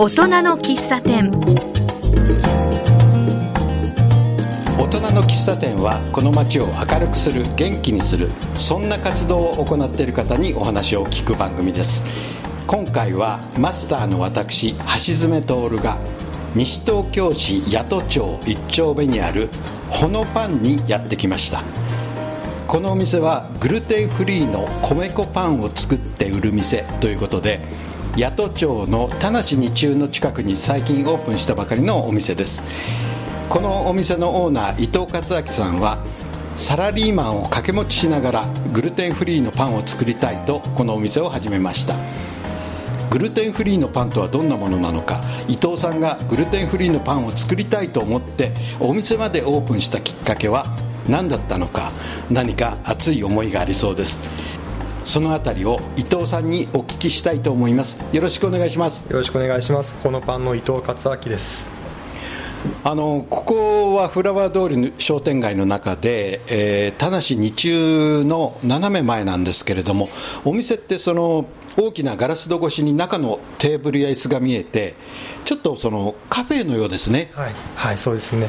大人の喫茶店。大人の喫茶店はこの街を明るくする元気にするそんな活動を行っている方にお話を聞く番組です。今回はマスターの私橋爪徹が西東京市八戸町1丁目にあるほのパンにやってきました。このお店はグルテンフリーの米粉パンを作って売る店ということで八戸町の田無二中の近くに最近オープンしたばかりのお店です。このお店のオーナー伊藤克明さんはサラリーマンを掛け持ちしながらグルテンフリーのパンを作りたいとこのお店を始めました。グルテンフリーのパンとはどんなものなのか伊藤さんがグルテンフリーのパンを作りたいと思ってお店までオープンしたきっかけは何だったのか何か熱い思いがありそうです。そのあたりを伊藤さんにお聞きしたいと思います。よろしくお願いします。よろしくお願いします。このパンの伊藤克明です。あのここはフラワー通りの商店街の中で、えー、田無二中の斜め前なんですけれどもお店ってその大きなガラス戸越しに中のテーブルや椅子が見えてちょっとそのカフェのようですね。はい、はい、そうですね。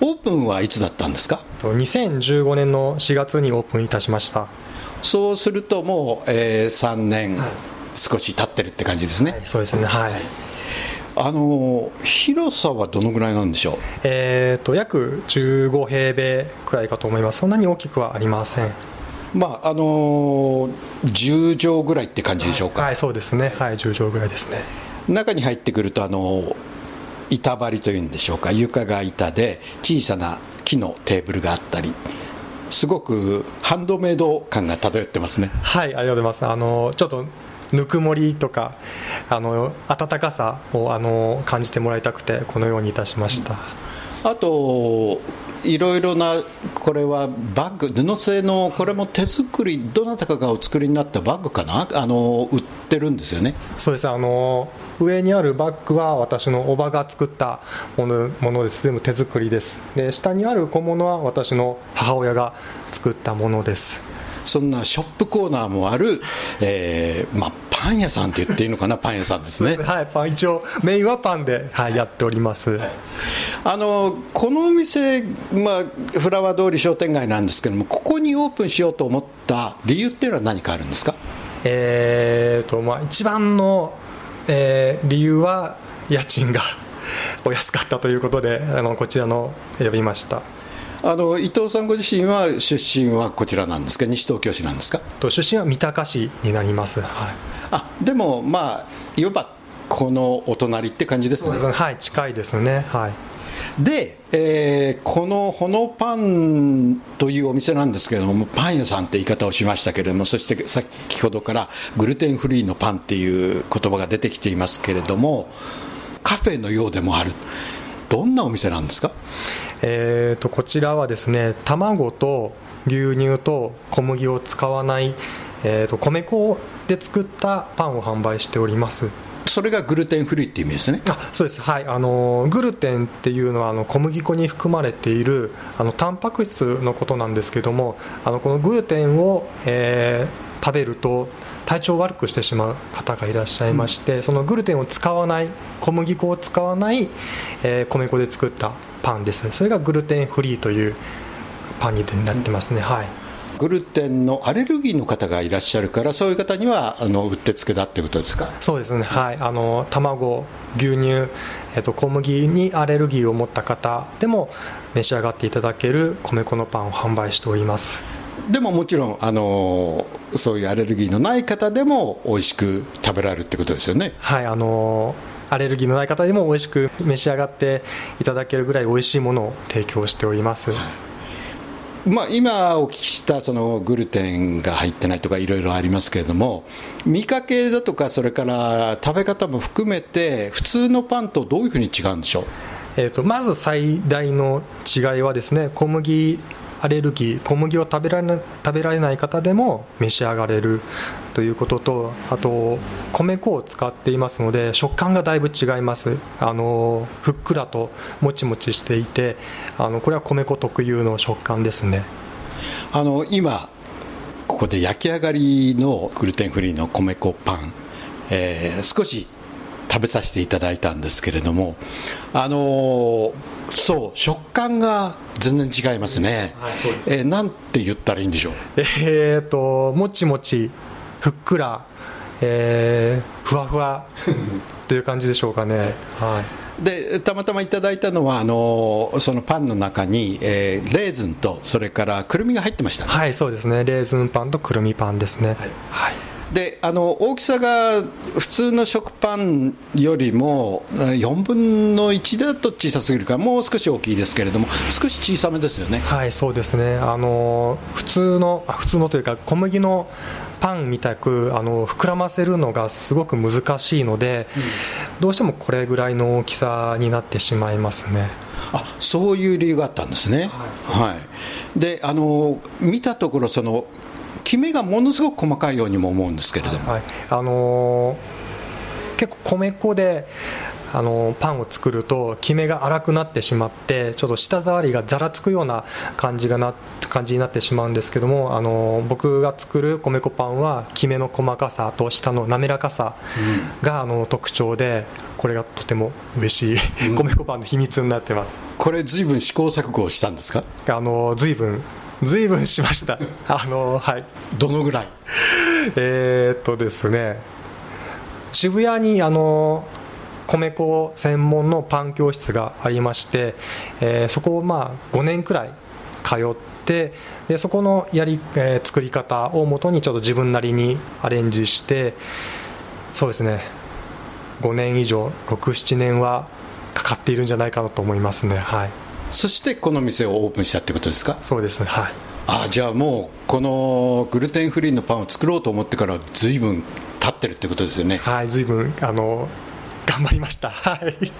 オープンはいつだったんですか？2015年の4月にオープンいたしましたそうするともう、えー、3年少し経ってるって感じですね、はい、そうですね。はい。あの広さはどのぐらいなんでしょう、えーと、約15平米くらいかと思います、そんなに大きくはありません。まああの10畳ぐらいって感じでしょうか、はい、はい、そうですね、はい、10畳ぐらいですね。中に入ってくるとあの板張りというんでしょうか？床が板で小さな木のテーブルがあったりすごくハンドメイド感が漂ってますね。はいありがとうございます。あのちょっとぬくもりとかあの温かさをあの感じてもらいたくてこのようにいたしました、あといろいろなこれはバッグ布製のこれも手作りどなたかがお作りになったバッグかな？あの売ってるんですよね。そうです。あの上にあるバッグは私のおばが作ったものものです。全部手作りです。で下にある小物は私の母親が作ったものです。そんなショップコーナーもある、えーまあ、パン屋さんって言っていいのかな、パン屋さんですね。はい、パン一応、メインはパンで、はい、やっております、はい、あのこのお店、まあ、フラワー通り商店街なんですけども、ここにオープンしようと思った理由っていうのは何かあるんですか、えーとまあ、一番の、えー、理由は、家賃が お安かったということで、あのこちらの選びました。あの伊藤さんご自身は出身はこちらなんですか？西東京市なんですか？と出身は三鷹市になります、はい、あでもまあいわばこのお隣って感じですね。はい近いですね。はいで、えー、このほのパンというお店なんですけれどもパン屋さんって言い方をしましたけれどもそして先ほどからグルテンフリーのパンっていう言葉が出てきていますけれどもカフェのようでもある。どんなお店なんですか？えーと、こちらはですね卵と牛乳と小麦を使わない、えーと、米粉で作ったパンを販売しております。それがグルテンフリーっていう意味ですね。あそうです。はい。あのグルテンっていうのはあの小麦粉に含まれているあのタンパク質のことなんですけどもあのこのグルテンを、えー、食べると体調を悪くしてしまう方がいらっしゃいまして、そのグルテンを使わない小麦粉を使わない、えー、米粉で作ったパンです。それがグルテンフリーというパンになってますね、はいグルテンのアレルギーの方がいらっしゃるからそういう方にはあのうってつけだっていうことですか？そうですね。はい。あの卵牛乳、えっと、小麦にアレルギーを持った方でも召し上がっていただける米粉のパンを販売しております。でももちろんあのそういうアレルギーのない方でも美味しく食べられるってことですよね？はい。あのアレルギーのない方でも美味しく召し上がっていただけるぐらい美味しいものを提供しております、まあ、今お聞きしたそのグルテンが入ってないとかいろいろありますけれども見かけだとかそれから食べ方も含めて普通のパンとどういうふうに違うんでしょう？えーとまず最大の違いはですね小麦アレルギー小麦を食べられ食べられない方でも召し上がれる。ということとあと米粉を使っていますので食感がだいぶ違います。あのふっくらともちもちしていてあのこれは米粉特有の食感ですね。あの今ここで焼き上がりのグルテンフリーの米粉パン、えー、少し食べさせていただいたんですけれどもあのーそう食感が全然違いますね、はい、えー、なんて言ったらいいんでしょう？えーともちもちふっくら、えー、ふわふわという感じでしょうかね。はい。でたまたまいただいたのはあのそのパンの中に、えー、レーズンとそれからくるみが入ってました、ね、はいそうですね。レーズンパンとくるみパンですね。はい、はいであの大きさが普通の食パンよりも4分の1だと小さすぎるからもう少し大きいですけれども少し小さめですよね。はいそうですね。あの普通の普通のというか小麦のパンみたくあの膨らませるのがすごく難しいので、うん、どうしてもこれぐらいの大きさになってしまいますね。あそういう理由があったんですね、はい、はい、であの見たところそのきめがものすごく細かいようにも思うんですけれども、はい、あのー、結構米粉であのパンを作るときめが粗くなってしまってちょっと舌触りがざらつくような感じがな感じになってしまうんですけどもあの僕が作る米粉パンはきめの細かさと舌の滑らかさが、あの特徴でこれがとても嬉しい、米粉パンの秘密になってます。これ随分試行錯誤したんですか？あの随分随分しました。あのはい。どのぐらい？えっとですね。渋谷にあの米粉専門のパン教室がありまして、えー、そこをまあ5年くらい通ってでそこのやり、えー、作り方をもとにちょっと自分なりにアレンジしてそうですね。5年以上67年はかかっているんじゃないかなと思いますね。はいそしてこの店をオープンしたってことですか？そうですねはい。あじゃあもうこのグルテンフリーのパンを作ろうと思ってからずいぶん経ってるってことですよね。はいずいぶんあの頑張りました。はい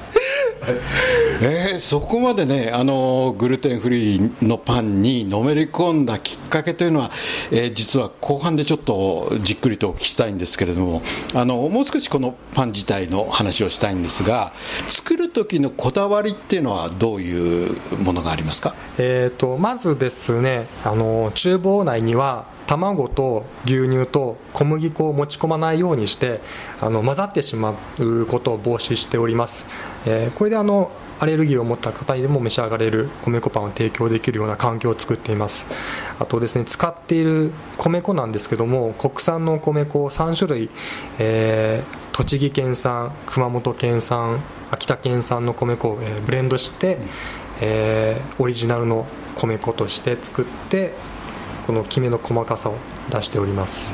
えー、そこまでねあのグルテンフリーのパンにのめり込んだきっかけというのは、えー、実は後半でちょっとじっくりとお聞きしたいんですけれどもあのもう少しこのパン自体の話をしたいんですが作る時のこだわりっていうのはどういうものがありますか、えーと、とまずですねあの厨房内には卵と牛乳と小麦粉を持ち込まないようにしてあの混ざってしまうことを防止しております、えー、これであのアレルギーを持った方にでも召し上がれる米粉パンを提供できるような環境を作っています。あとですね使っている米粉なんですけども国産の米粉を3種類、えー、栃木県産熊本県産秋田県産の米粉を、えー、ブレンドして、えー、オリジナルの米粉として作ってこのきめの細かさを出しております。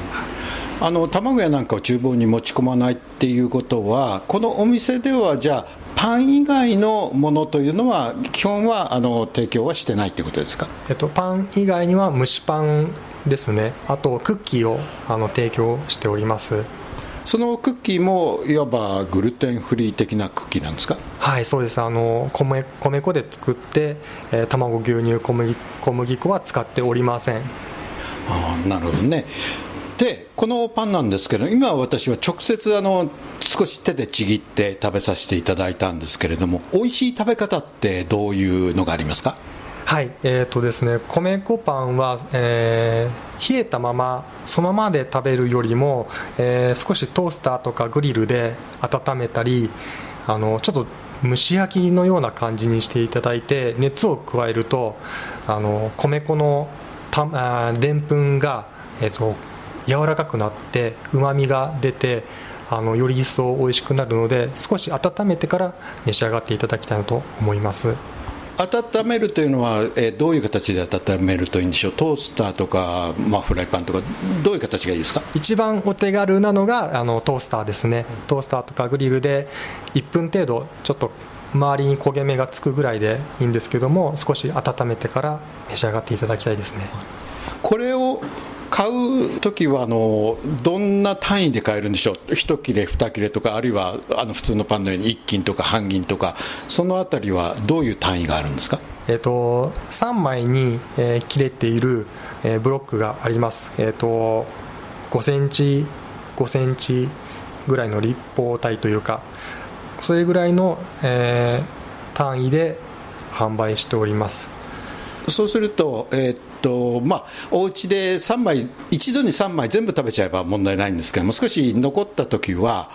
あの卵やなんかを厨房に持ち込まないっていうことはこのお店ではじゃあパン以外のものというのは基本はあの提供はしてないってことですか、えっと、パン以外には蒸しパンですね。あとクッキーをあの提供しておりますそのクッキーもいわばグルテンフリー的なクッキーなんですか？はいそうです。あの米米粉で作って、えー、卵牛乳小麦小麦粉は使っておりません。ああなるほどね。でこのパンなんですけど今私は直接あの少し手でちぎって食べさせていただいたんですけれども美味しい食べ方ってどういうのがありますか？はいえーとですね、米粉パンは、えー、冷えたままそのままで食べるよりも、えー、少しトースターとかグリルで温めたりあのちょっと蒸し焼きのような感じにしていただいて熱を加えるとあの米粉のでんぷんが、えーと、柔らかくなってうまみが出てあのより一層美味しくなるので少し温めてから召し上がっていただきたいなと思います。温めるというのは、えー、どういう形で温めるといいんでしょう？トースターとか、まあ、フライパンとかどういう形がいいですか？一番お手軽なのがあのトースターですね。トースターとかグリルで1分程度ちょっと周りに焦げ目がつくぐらいでいいんですけども少し温めてから召し上がっていただきたいですね。これを買う時はあのどんな単位で買えるんでしょう？1切れ2切れとかあるいはあの普通のパンのように1斤とか半斤とかそのあたりはどういう単位があるんですか？えーと、3枚に、えー、切れている、えー、ブロックがあります、えーと、5センチ5センチぐらいの立方体というかそれぐらいの、えー、単位で販売しております。そうすると、えーとまあ、お家で3枚一度に3枚全部食べちゃえば問題ないんですけども少し残った時は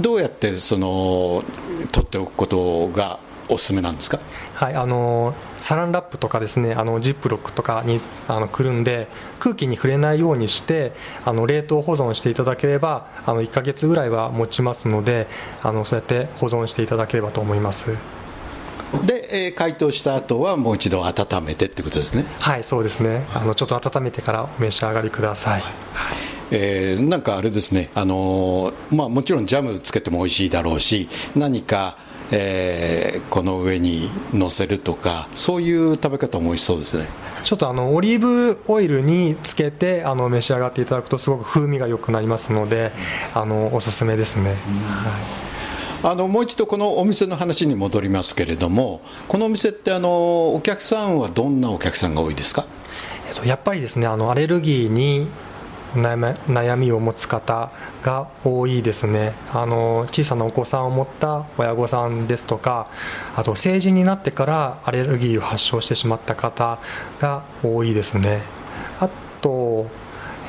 どうやってその取っておくことがおすすめなんですか？はいあのサランラップとかですねあのジップロックとかにあのくるんで空気に触れないようにしてあの冷凍保存していただければあの1ヶ月ぐらいは持ちますのであのそうやって保存していただければと思います。で、えー、解凍した後はもう一度温めてってことですね。はいそうですね。あのちょっと温めてからお召し上がりください、はい。えー、なんかあれですね、あのー、まあ、もちろんジャムつけても美味しいだろうし何かえー、この上に乗せるとかそういう食べ方も美味しそうですね。ちょっとあのオリーブオイルにつけてあの召し上がっていただくとすごく風味が良くなりますのであのおすすめですね、はいあのもう一度このお店の話に戻りますけれどもこのお店ってあのお客さんはどんなお客さんが多いですか、えっと、やっぱりですねあのアレルギーに悩みを持つ方が多いですね。あの小さなお子さんを持った親御さんですとかあと成人になってからアレルギーを発症してしまった方が多いですね。あと,、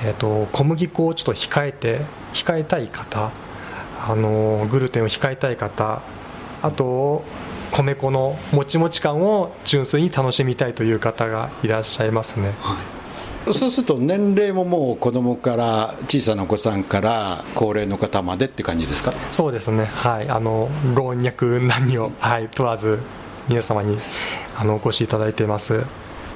えーと、小麦粉をちょっと控えて控えたい方あのグルテンを控えたい方あと米粉のもちもち感を純粋に楽しみたいという方がいらっしゃいますね、はい。そうすると年齢ももう子供から小さなお子さんから高齢の方までって感じですか？そうですね。はい。あの老若男女、はい、問わず皆様にあのお越しいただいています。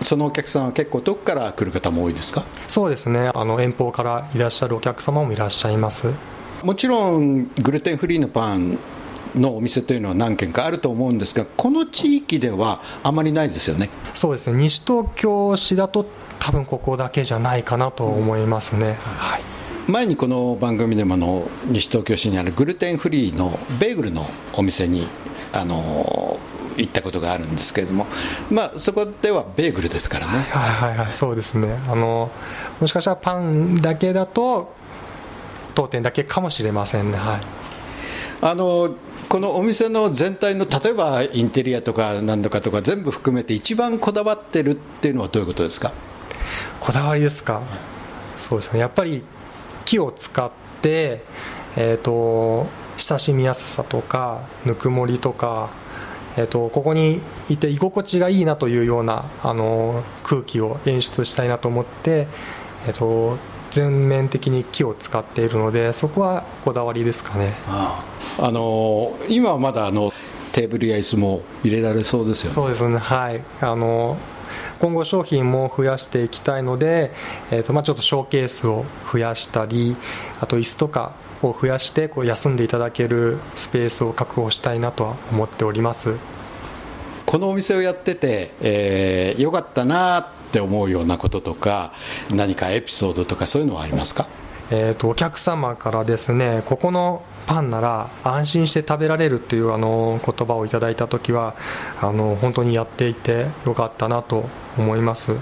そのお客さんは結構遠くから来る方も多いですか？そうですね。あの遠方からいらっしゃるお客様もいらっしゃいますもちろんグルテンフリーのパンのお店というのは何軒かあると思うんですがこの地域ではあまりないですよね。そうですね。西東京市だと多分ここだけじゃないかなと思いますね、はい、前にこの番組でもあの西東京市にあるグルテンフリーのベーグルのお店にあの行ったことがあるんですけれども、まあ、そこではベーグルですからね。はいはいはいそうですね。あのもしかしたらパンだけだと当店だけかもしれませんね。はい。あのこのお店の全体の例えばインテリアとか何とかとか全部含めて一番こだわってるっていうのはどういうことですか？こだわりですか？そうですね。やっぱり木を使ってえっ、ー、と親しみやすさとかぬくもりとかえーと、ここにいて居心地がいいなというようなあの空気を演出したいなと思って、えーと、全面的に木を使っているのでそこはこだわりですかね。ああの今はまだあのテーブルや椅子も入れられそうですよね。そうですね。はい。あの今後商品も増やしていきたいので、えーとまあ、ちょっとショーケースを増やしたりあと椅子とかを増やしてこう休んでいただけるスペースを確保したいなとは思っております。このお店をやってて、えー、よかったなって思うようなこととか何かエピソードとかそういうのはありますか？えーと、お客様からですねここのパンなら安心して食べられるっていうあの言葉をいただいた時はあの本当にやっていてよかったなと思います。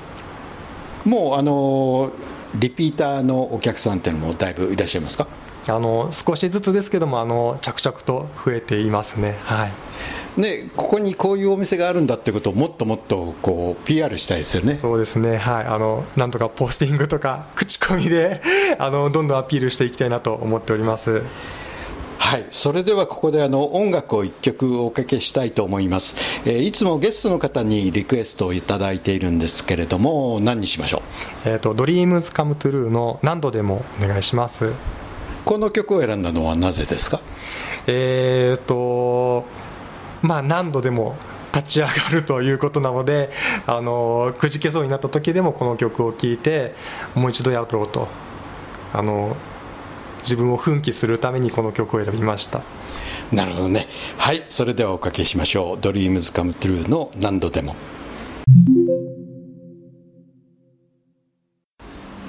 もうあのリピーターのお客さんっていうのもだいぶいらっしゃいますか？あの少しずつですけどもあの着々と増えていますね。はいね、ここにこういうお店があるんだってことをもっともっとこう PR したいですよね。そうですね、はい、あのなんとかポスティングとか 口コミであのどんどんアピールしていきたいなと思っております。はい、それではここであの音楽を1曲おかけしたいと思います、えー、いつもゲストの方にリクエストをいただいているんですけれども何にしましょう、えーと、ドリームズカムトゥルーの何度でもお願いします。この曲を選んだのはなぜですか？えっ、ー、とまあ何度でも立ち上がるということなのであのくじけそうになった時でもこの曲を聴いてもう一度やろうとあの自分を奮起するためにこの曲を選びました。なるほどね。はいそれではおかけしましょう「Dreams Come True」の何度でも。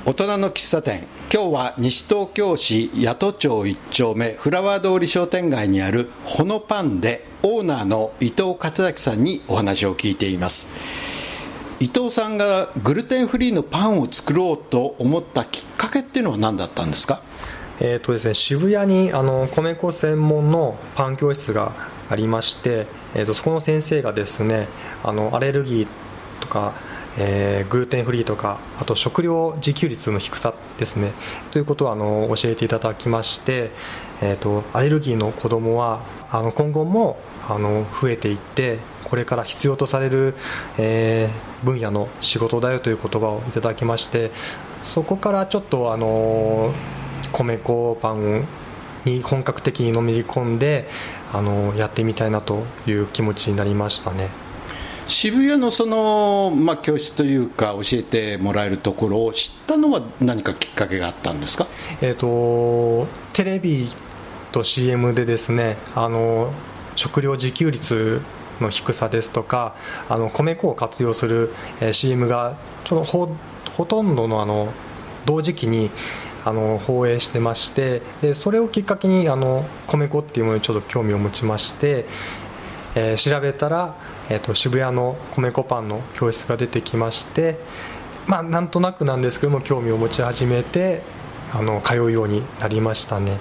大人の喫茶店。今日は西東京市八戸町1丁目フラワー通り商店街にあるほのパンでオーナーの伊藤勝明さんにお話を聞いています。伊藤さんがグルテンフリーのパンを作ろうと思ったきっかけっていうのは何だったんですか？えーとですね、渋谷にあの米粉専門のパン教室がありまして、えーと、そこの先生がですねあのアレルギーとか、えー、グルテンフリーとかあと食料自給率の低さですねということをあの教えていただきまして、えーと、アレルギーの子どもはあの今後もあの増えていってこれから必要とされる、えー、分野の仕事だよという言葉をいただきましてそこからちょっとあの米粉パンに本格的にのめり込んであのやってみたいなという気持ちになりましたね。渋谷のその、まあ、教室というか教えてもらえるところを知ったのは何かきっかけがあったんですか、えーと、テレビと CM でですねあの食料自給率の低さですとかあの米粉を活用する、えー、CM がちょほほとんどのあの同時期にあの放映してましてでそれをきっかけにあの米粉っていうものにちょっと興味を持ちまして、えー、調べたらえーと、渋谷の米粉パンの教室が出てきましてまあなんとなくなんですけども興味を持ち始めてあの通うようになりましたね。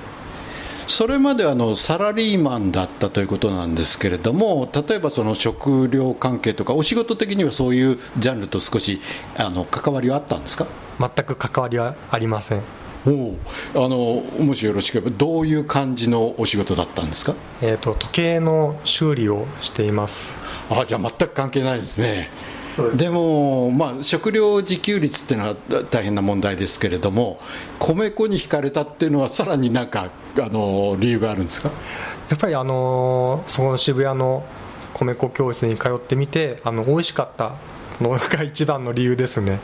それまであのサラリーマンだったということなんですけれども例えばその食料関係とかお仕事的にはそういうジャンルと少しあの関わりはあったんですか？全く関わりはありませんおあのもしよろしければどういう感じのお仕事だったんですか、えーと、時計の修理をしています。あじゃあ全く関係ないですね。でも、まあ、食料自給率っていうのは大変な問題ですけれども米粉に惹かれたっていうのはさらになんかあの理由があるんですか？やっぱりあのその渋谷の米粉教室に通ってみてあの美味しかったのが一番の理由ですね、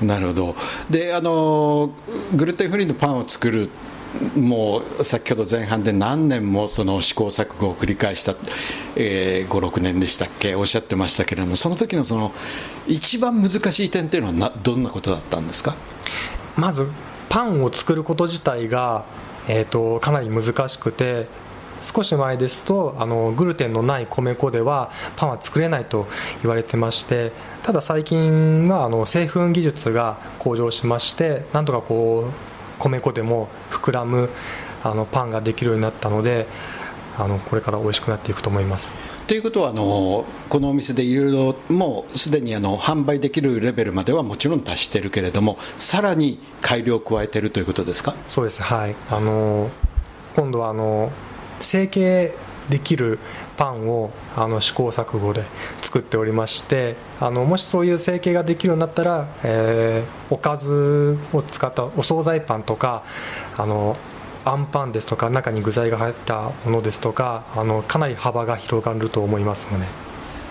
うん、なるほど。であのグルテンフリーのパンを作るもう先ほど前半で何年もその試行錯誤を繰り返した、えー、56年でしたっけ？おっしゃってましたけれどもその時のその一番難しい点っていうのはなどんなことだったんですか？まずパンを作ること自体が、えーとかなり難しくて少し前ですとあのグルテンのない米粉ではパンは作れないと言われてましてただ最近はあの製粉技術が向上しましてなんとかこう米粉でも膨らむあのパンができるようになったのであのこれから美味しくなっていくと思います。ということはあのこのお店でいろいろもうすでにあの販売できるレベルまではもちろん達しているけれどもさらに改良を加えているということですか？そうです。はい。あの今度はあの成形できるパンをあの試行錯誤で作っておりましてあのもしそういう成形ができるようになったら、えー、おかずを使ったお惣菜パンとかあのあんパンですとか中に具材が入ったものですとかあのかなり幅が広がると思いますので。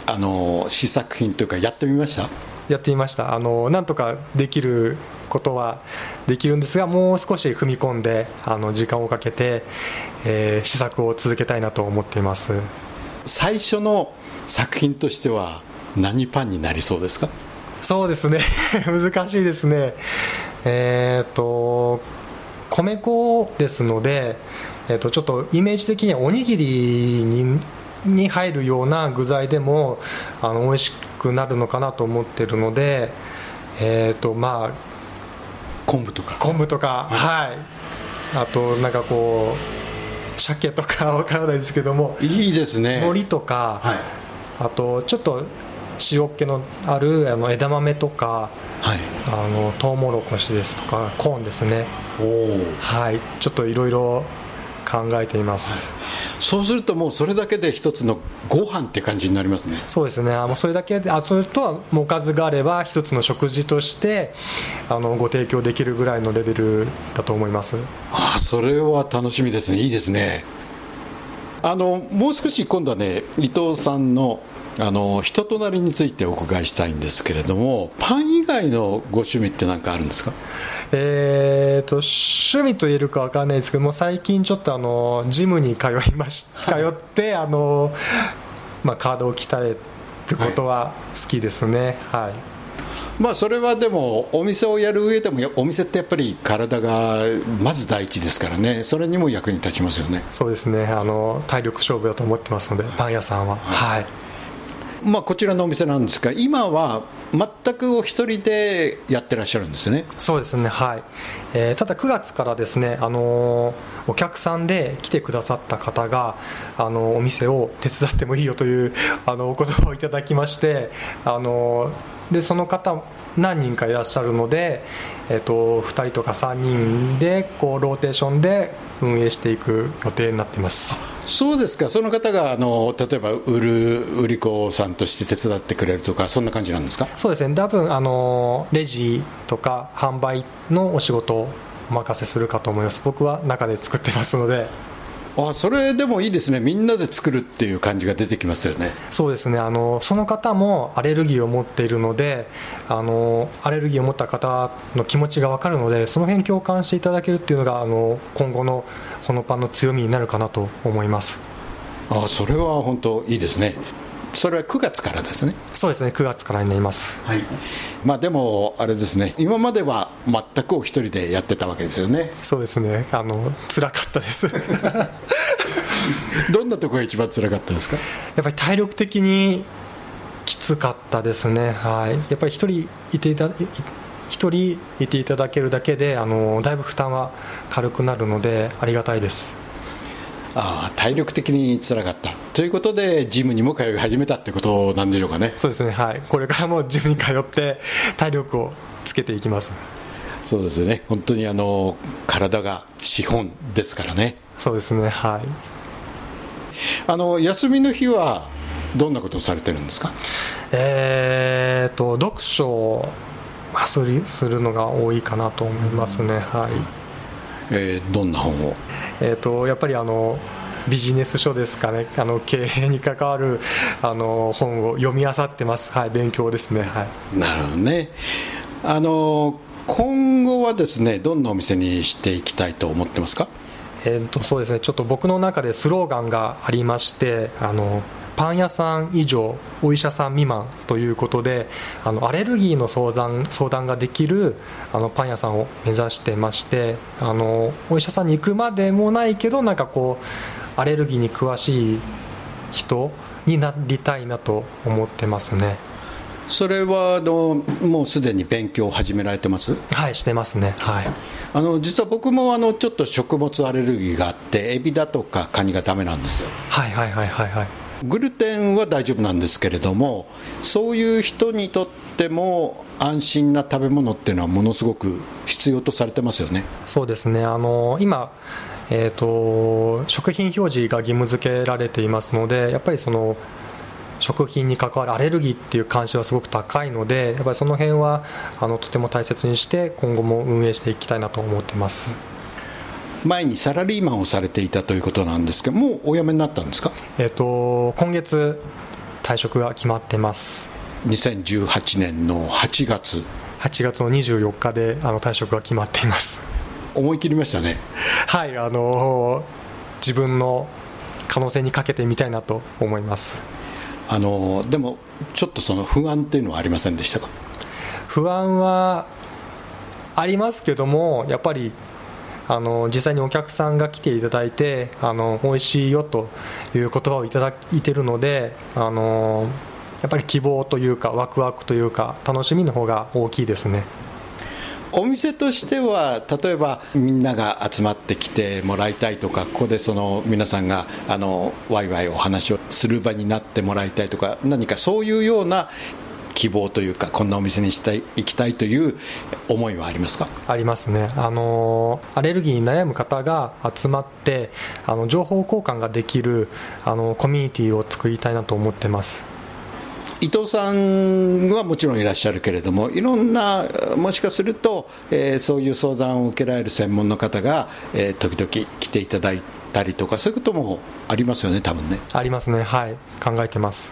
あの試作品というかやってみました？やってみました。あのなんとかできることはできるんですがもう少し踏み込んであの時間をかけて、えー、試作を続けたいなと思っています。最初の作品としては何パンになりそうですか？そうですね。難しいですね。えっ、ー、と米粉ですので、えー、とちょっとイメージ的にはおにぎりにに入るような具材でもあの美味しくなるのかなと思ってるのでえっ、ー、とまあ昆布とか。昆布とか。はい。あとなんかこう鮭とか わからないですけども。いいですね。海苔とか、はい、あとちょっと塩っ気のあるあの枝豆とか、はい、あのトウモロコシですとかコーンですね。はい。ちょっといろいろ考えています、はい、そうするともうそれだけで一つのご飯って感じになりますね。そうですね。あもうそれだけであそれとはおかずがあれば一つの食事としてあのご提供できるぐらいのレベルだと思います。あそれは楽しみですね。いいですね。あのもう少し今度はね伊藤さんのあの人となりについてお伺いしたいんですけれどもパン以外のご趣味って何かあるんですか？えーと、趣味と言えるか分からないですけども最近ちょっとあのジムに通いまし通ってあの、まあ、体を鍛えることは好きですね。はい、はい。まあそれはでもお店をやる上でもお店ってやっぱり体がまず第一ですからね。それにも役に立ちますよね。そうですね。あの体力勝負だと思ってますのでパン屋さんは。はい、はいまあ、こちらのお店なんですが今は全くお一人でやってらっしゃるんですね。そうですねはい、えー、ただ9月からですね、あのー、お客さんで来てくださった方が、あのー、お店を手伝ってもいいよという あのお言葉をいただきまして、あのでその方何人かいらっしゃるので、えーと、2人とか3人でこうローテーションで運営していく予定になっています。そうですか。その方があの例えば売る売り子さんとして手伝ってくれるとかそんな感じなんですか？そうですね。多分あのレジとか販売のお仕事をお任せするかと思います。僕は中で作ってますので。あそれでもいいですね。みんなで作るっていう感じが出てきますよね。そうですね。あのその方もアレルギーを持っているのであのアレルギーを持った方の気持ちが分かるのでその辺共感していただけるっていうのがあの今後のほのパンの強みになるかなと思います。あそれは本当いいですねそれは9月からですね。そうですね。9月からになります。はい。まあでもあれですね。今までは全くお一人でやってたわけですよね。そうですね。あの辛かったです。どんなところが一番辛かったですか？やっぱり体力的にきつかったですね。はい。やっぱり一人いていた一人いていただけるだけであのだいぶ負担は軽くなるのでありがたいですあ体力的につらかった。ということでジムにも通い始めたってことなんでしょうかね。そうですね。はい。これからもジムに通って体力をつけていきます。そうですね。本当にあの体が資本ですからね。そうですね。はい。あの休みの日はどんなことをされてるんですか？えーと読書をするするのが多いかなと思いますね。はいえー、どんな本を、えーと、やっぱりあのビジネス書ですかね。あの経営に関わるあの本を読み漁ってます、はい、勉強ですね、はい、なるほどね。あの今後はですねどんなお店にしていきたいと思ってますか？えーとそうですね。ちょっと僕の中でスローガンがありましてあのパン屋さん以上お医者さん未満ということであのアレルギーの相談相談ができるあのパン屋さんを目指してましてあのお医者さんに行くまでもないけどなんかこうアレルギーに詳しい人になりたいなと思ってますね。それはあのもうすでに勉強を始められてます？はいしてますね。はい。あの実は僕もあのちょっと食物アレルギーがあってエビだとかカニがダメなんですよ。はいはいはいはいはいグルテンは大丈夫なんですけれどもそういう人にとっても安心な食べ物っていうのはものすごく必要とされてますよねそうですねあの今えーと、食品表示が義務付けられていますのでやっぱりその食品に関わるアレルギーっていう関心はすごく高いのでやっぱりその辺はあのとても大切にして今後も運営していきたいなと思ってます。前にサラリーマンをされていたということなんですけどもうお辞めになったんですか、えーと、今月退職が決まってます。2018年の8月。8月の24日であの退職が決まっています。思い切りましたね。はいあの自分の可能性にかけてみたいなと思います。あのでもちょっとその不安っていうのはありませんでしたか？不安はありますけどもやっぱりあの実際にお客さんが来ていただいてあの美味しいよという言葉をいただいているのであのやっぱり希望というかワクワクというか楽しみの方が大きいですね。お店としては例えばみんなが集まってきてもらいたいとかここでその皆さんがあのワイワイお話をする場になってもらいたいとか何かそういうような希望というかこんなお店にしたい行きたいという思いはありますか？ありますね。あのアレルギーに悩む方が集まってあの情報交換ができるあのコミュニティを作りたいなと思ってます。伊藤さんはもちろんいらっしゃるけれどもいろんなもしかすると、えー、そういう相談を受けられる専門の方が、えー、時々来ていただいてたりとかそういうこともありますよね多分ね。ありますね。はい。考えてます。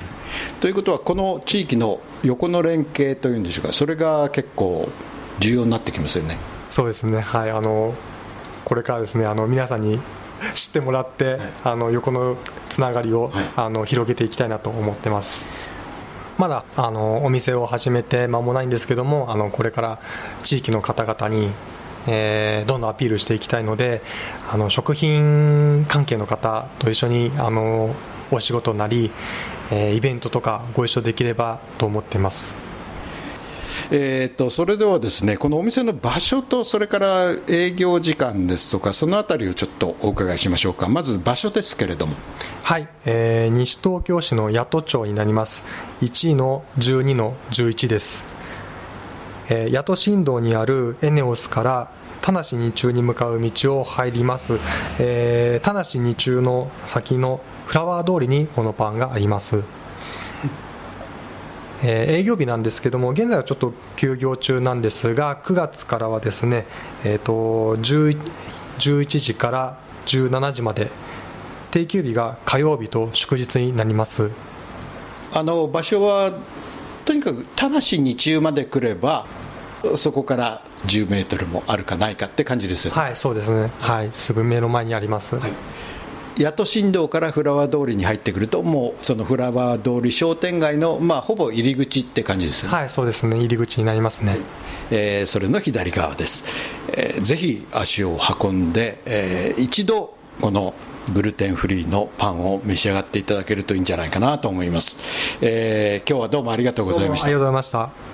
ということはこの地域の横の連携というんでしょうか。それが結構重要になってきますよね。そうですね。はい。あのこれからですねあの皆さんに 知ってもらって、はい、あの横のつながりを、はい、あの広げていきたいなと思ってます。まだあのお店を始めて間もないんですけどもあのこれから地域の方々にえー、どんどんアピールしていきたいのであの食品関係の方と一緒にあのお仕事なり、えー、イベントとかご一緒できればと思っています。えーと、それではですねこのお店の場所とそれから営業時間ですとかそのあたりをちょっとお伺いしましょうか。まず場所ですけれども。はい、えー、西東京市の八戸町になります。1の12の11です、えー、八戸新道にあるエネオスから田無二中に向かう道を入ります、えー、田無二中の先のフラワー通りにこのパンがあります。えー、営業日なんですけども現在はちょっと休業中なんですが9月からはですね、えーと、11時から17時まで定休日が火曜日と祝日になります。あの場所はとにかく田無日中まで来ればそこから10メートルもあるかないかって感じですよね。はいそうですね。はいすぐ目の前にあります、はい。八戸新道からフラワー通りに入ってくるともうそのフラワー通り商店街の、まあ、ほぼ入り口って感じですね。はいそうですね。入り口になりますね、えー、それの左側です、えー、ぜひ足を運んで、えー、一度このグルテンフリーのパンを召し上がっていただけるといいんじゃないかなと思います、えー、今日はどうもありがとうございました。ありがとうございました